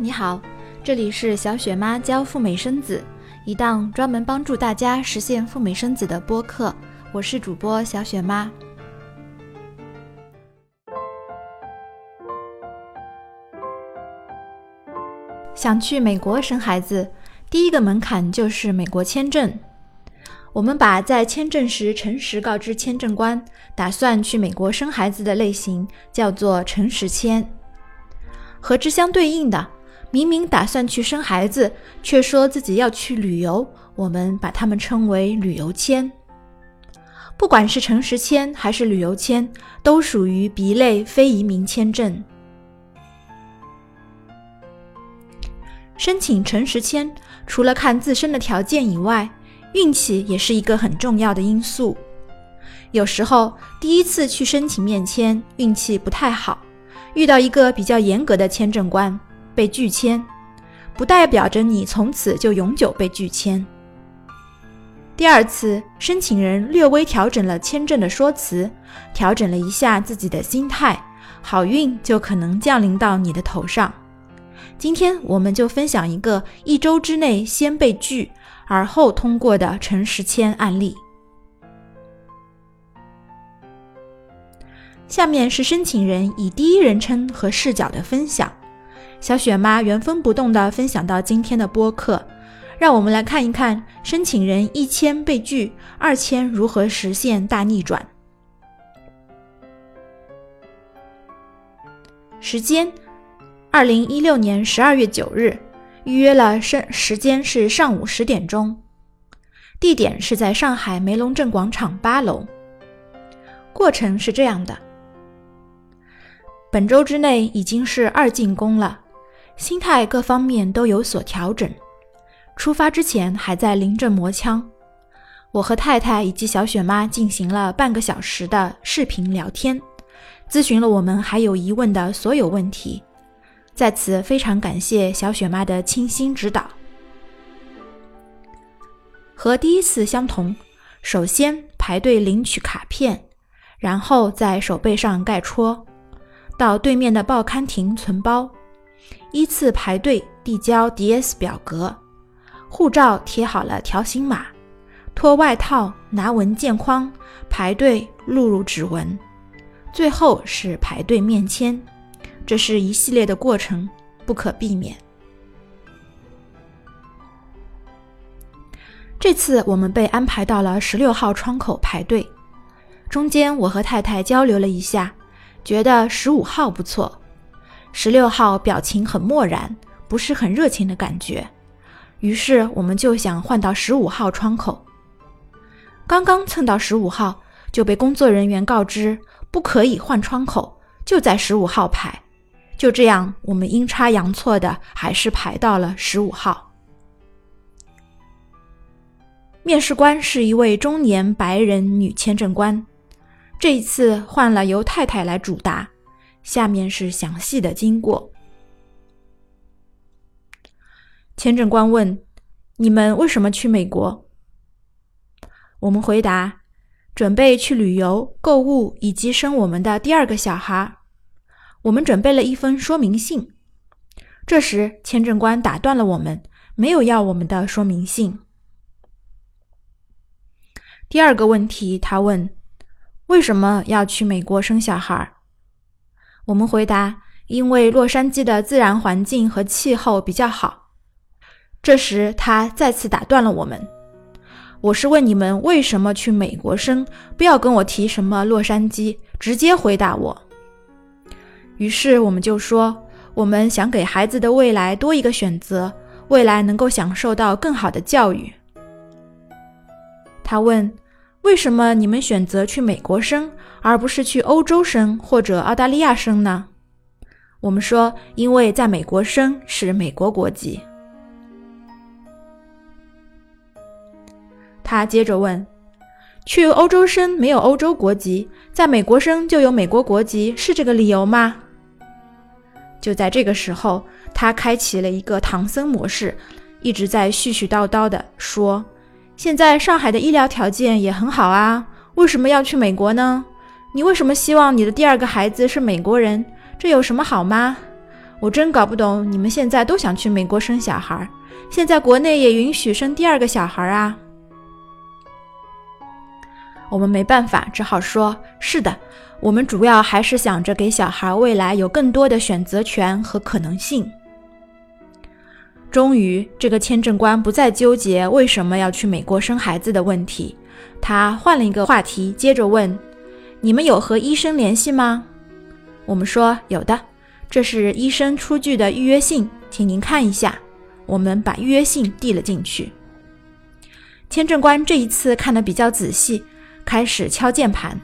你好，这里是小雪妈教赴美生子，一档专门帮助大家实现赴美生子的播客。我是主播小雪妈。想去美国生孩子，第一个门槛就是美国签证。我们把在签证时诚实告知签证官打算去美国生孩子的类型叫做诚实签。和之相对应的，明明打算去生孩子，却说自己要去旅游，我们把他们称为旅游签。不管是诚实签还是旅游签，都属于 B 类非移民签证。申请诚实签，除了看自身的条件以外，运气也是一个很重要的因素。有时候第一次去申请面签，运气不太好。遇到一个比较严格的签证官被拒签，不代表着你从此就永久被拒签。第二次，申请人略微调整了签证的说辞，调整了一下自己的心态，好运就可能降临到你的头上。今天我们就分享一个一周之内先被拒而后通过的诚实签案例。下面是申请人以第一人称和视角的分享，小雪妈原封不动地分享到今天的播客，让我们来看一看申请人一千被拒，二千如何实现大逆转。时间：二零一六年十二月九日，预约了申时间是上午十点钟，地点是在上海梅龙镇广场八楼。过程是这样的。本周之内已经是二进宫了，心态各方面都有所调整。出发之前还在临阵磨枪，我和太太以及小雪妈进行了半个小时的视频聊天，咨询了我们还有疑问的所有问题。在此非常感谢小雪妈的倾心指导。和第一次相同，首先排队领取卡片，然后在手背上盖戳。到对面的报刊亭存包，依次排队递交 DS 表格，护照贴好了条形码，脱外套拿文件框，排队录入指纹，最后是排队面签，这是一系列的过程，不可避免。这次我们被安排到了十六号窗口排队，中间我和太太交流了一下。觉得十五号不错，十六号表情很漠然，不是很热情的感觉。于是我们就想换到十五号窗口。刚刚蹭到十五号，就被工作人员告知不可以换窗口，就在十五号排。就这样，我们阴差阳错的还是排到了十五号。面试官是一位中年白人女签证官。这一次换了由太太来主答，下面是详细的经过。签证官问：“你们为什么去美国？”我们回答：“准备去旅游、购物以及生我们的第二个小孩。”我们准备了一封说明信。这时，签证官打断了我们，没有要我们的说明信。第二个问题，他问。为什么要去美国生小孩？我们回答：因为洛杉矶的自然环境和气候比较好。这时，他再次打断了我们：“我是问你们为什么去美国生，不要跟我提什么洛杉矶，直接回答我。”于是我们就说：“我们想给孩子的未来多一个选择，未来能够享受到更好的教育。”他问。为什么你们选择去美国生，而不是去欧洲生或者澳大利亚生呢？我们说，因为在美国生是美国国籍。他接着问：“去欧洲生没有欧洲国籍，在美国生就有美国国籍，是这个理由吗？”就在这个时候，他开启了一个唐僧模式，一直在絮絮叨叨的说：“现在上海的医疗条件也很好啊，为什么要去美国呢？你为什么希望你的第二个孩子是美国人？”这有什么好吗？我真搞不懂，你们现在都想去美国生小孩，现在国内也允许生第二个小孩啊。我们没办法，只好说：是的，我们主要还是想着给小孩未来有更多的选择权和可能性。终于，这个签证官不再纠结为什么要去美国生孩子的问题，他换了一个话题，接着问：你们有和医生联系吗？我们说有的，这是医生出具的预约信，请您看一下。我们把预约信递了进去。签证官这一次看得比较仔细，开始敲键盘。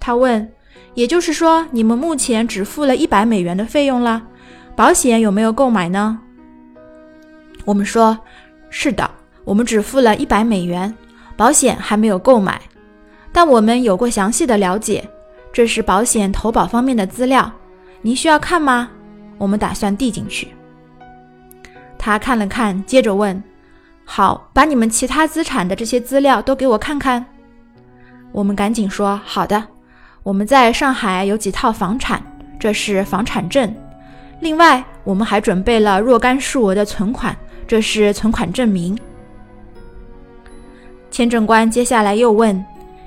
他问：“也就是说，你们目前只付了一百美元的费用了？保险有没有购买呢？”我们说：“是的，我们只付了一百美元，保险还没有购买，但我们有过详细的了解。”这是保险投保方面的资料，您需要看吗？我们打算递进去。他看了看，接着问：“好，把你们其他资产的这些资料都给我看看。”我们赶紧说：“好的，我们在上海有几套房产，这是房产证。另外，我们还准备了若干数额的存款，这是存款证明。”签证官接下来又问：“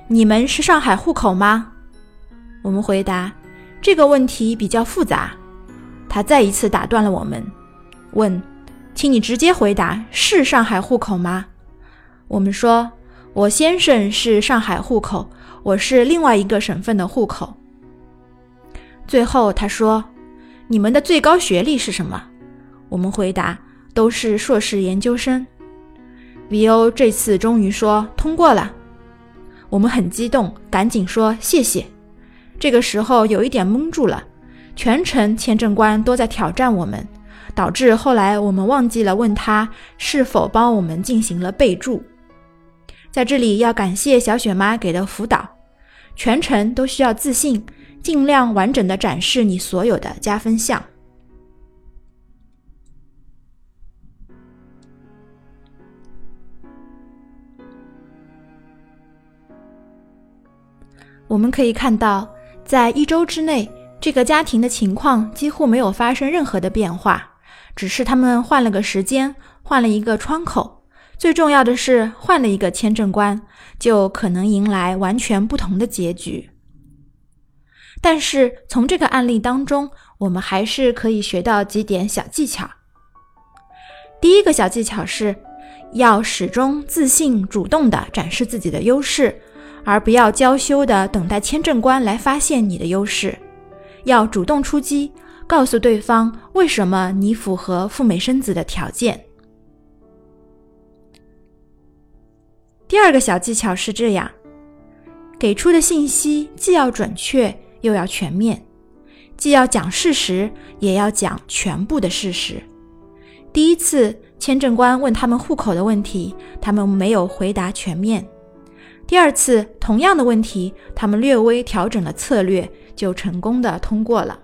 你们是上海户口吗？”我们回答这个问题比较复杂。他再一次打断了我们，问：“请你直接回答，是上海户口吗？”我们说：“我先生是上海户口，我是另外一个省份的户口。”最后他说：“你们的最高学历是什么？”我们回答：“都是硕士研究生。”V.O. 这次终于说通过了，我们很激动，赶紧说谢谢。这个时候有一点懵住了，全程签证官都在挑战我们，导致后来我们忘记了问他是否帮我们进行了备注。在这里要感谢小雪妈给的辅导，全程都需要自信，尽量完整的展示你所有的加分项。我们可以看到。在一周之内，这个家庭的情况几乎没有发生任何的变化，只是他们换了个时间，换了一个窗口，最重要的是换了一个签证官，就可能迎来完全不同的结局。但是从这个案例当中，我们还是可以学到几点小技巧。第一个小技巧是，要始终自信、主动地展示自己的优势。而不要娇羞的等待签证官来发现你的优势，要主动出击，告诉对方为什么你符合赴美生子的条件。第二个小技巧是这样：给出的信息既要准确又要全面，既要讲事实，也要讲全部的事实。第一次签证官问他们户口的问题，他们没有回答全面。第二次同样的问题，他们略微调整了策略，就成功的通过了。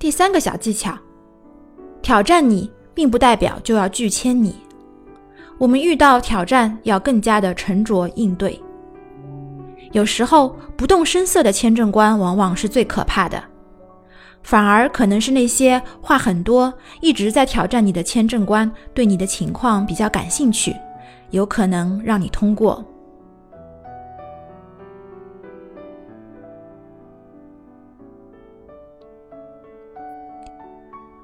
第三个小技巧，挑战你并不代表就要拒签你。我们遇到挑战要更加的沉着应对。有时候不动声色的签证官往往是最可怕的。反而可能是那些话很多、一直在挑战你的签证官对你的情况比较感兴趣，有可能让你通过。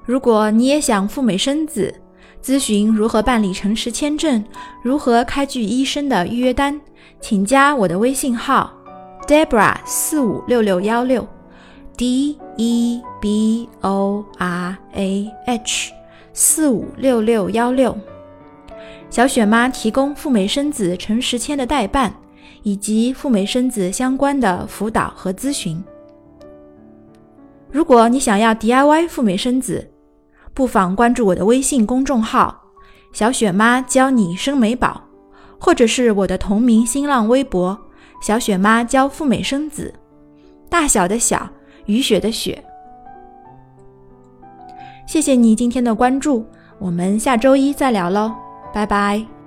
如果你也想赴美生子，咨询如何办理诚实签证，如何开具医生的预约单，请加我的微信号：Debra 四五六六幺六。D E B O R A H 四五六六幺六，小雪妈提供赴美生子诚实签的代办，以及赴美生子相关的辅导和咨询。如果你想要 DIY 赴美生子，不妨关注我的微信公众号“小雪妈教你生美宝”，或者是我的同名新浪微博“小雪妈教赴美生子”。大小的小，雨雪的雪。谢谢你今天的关注，我们下周一再聊喽，拜拜。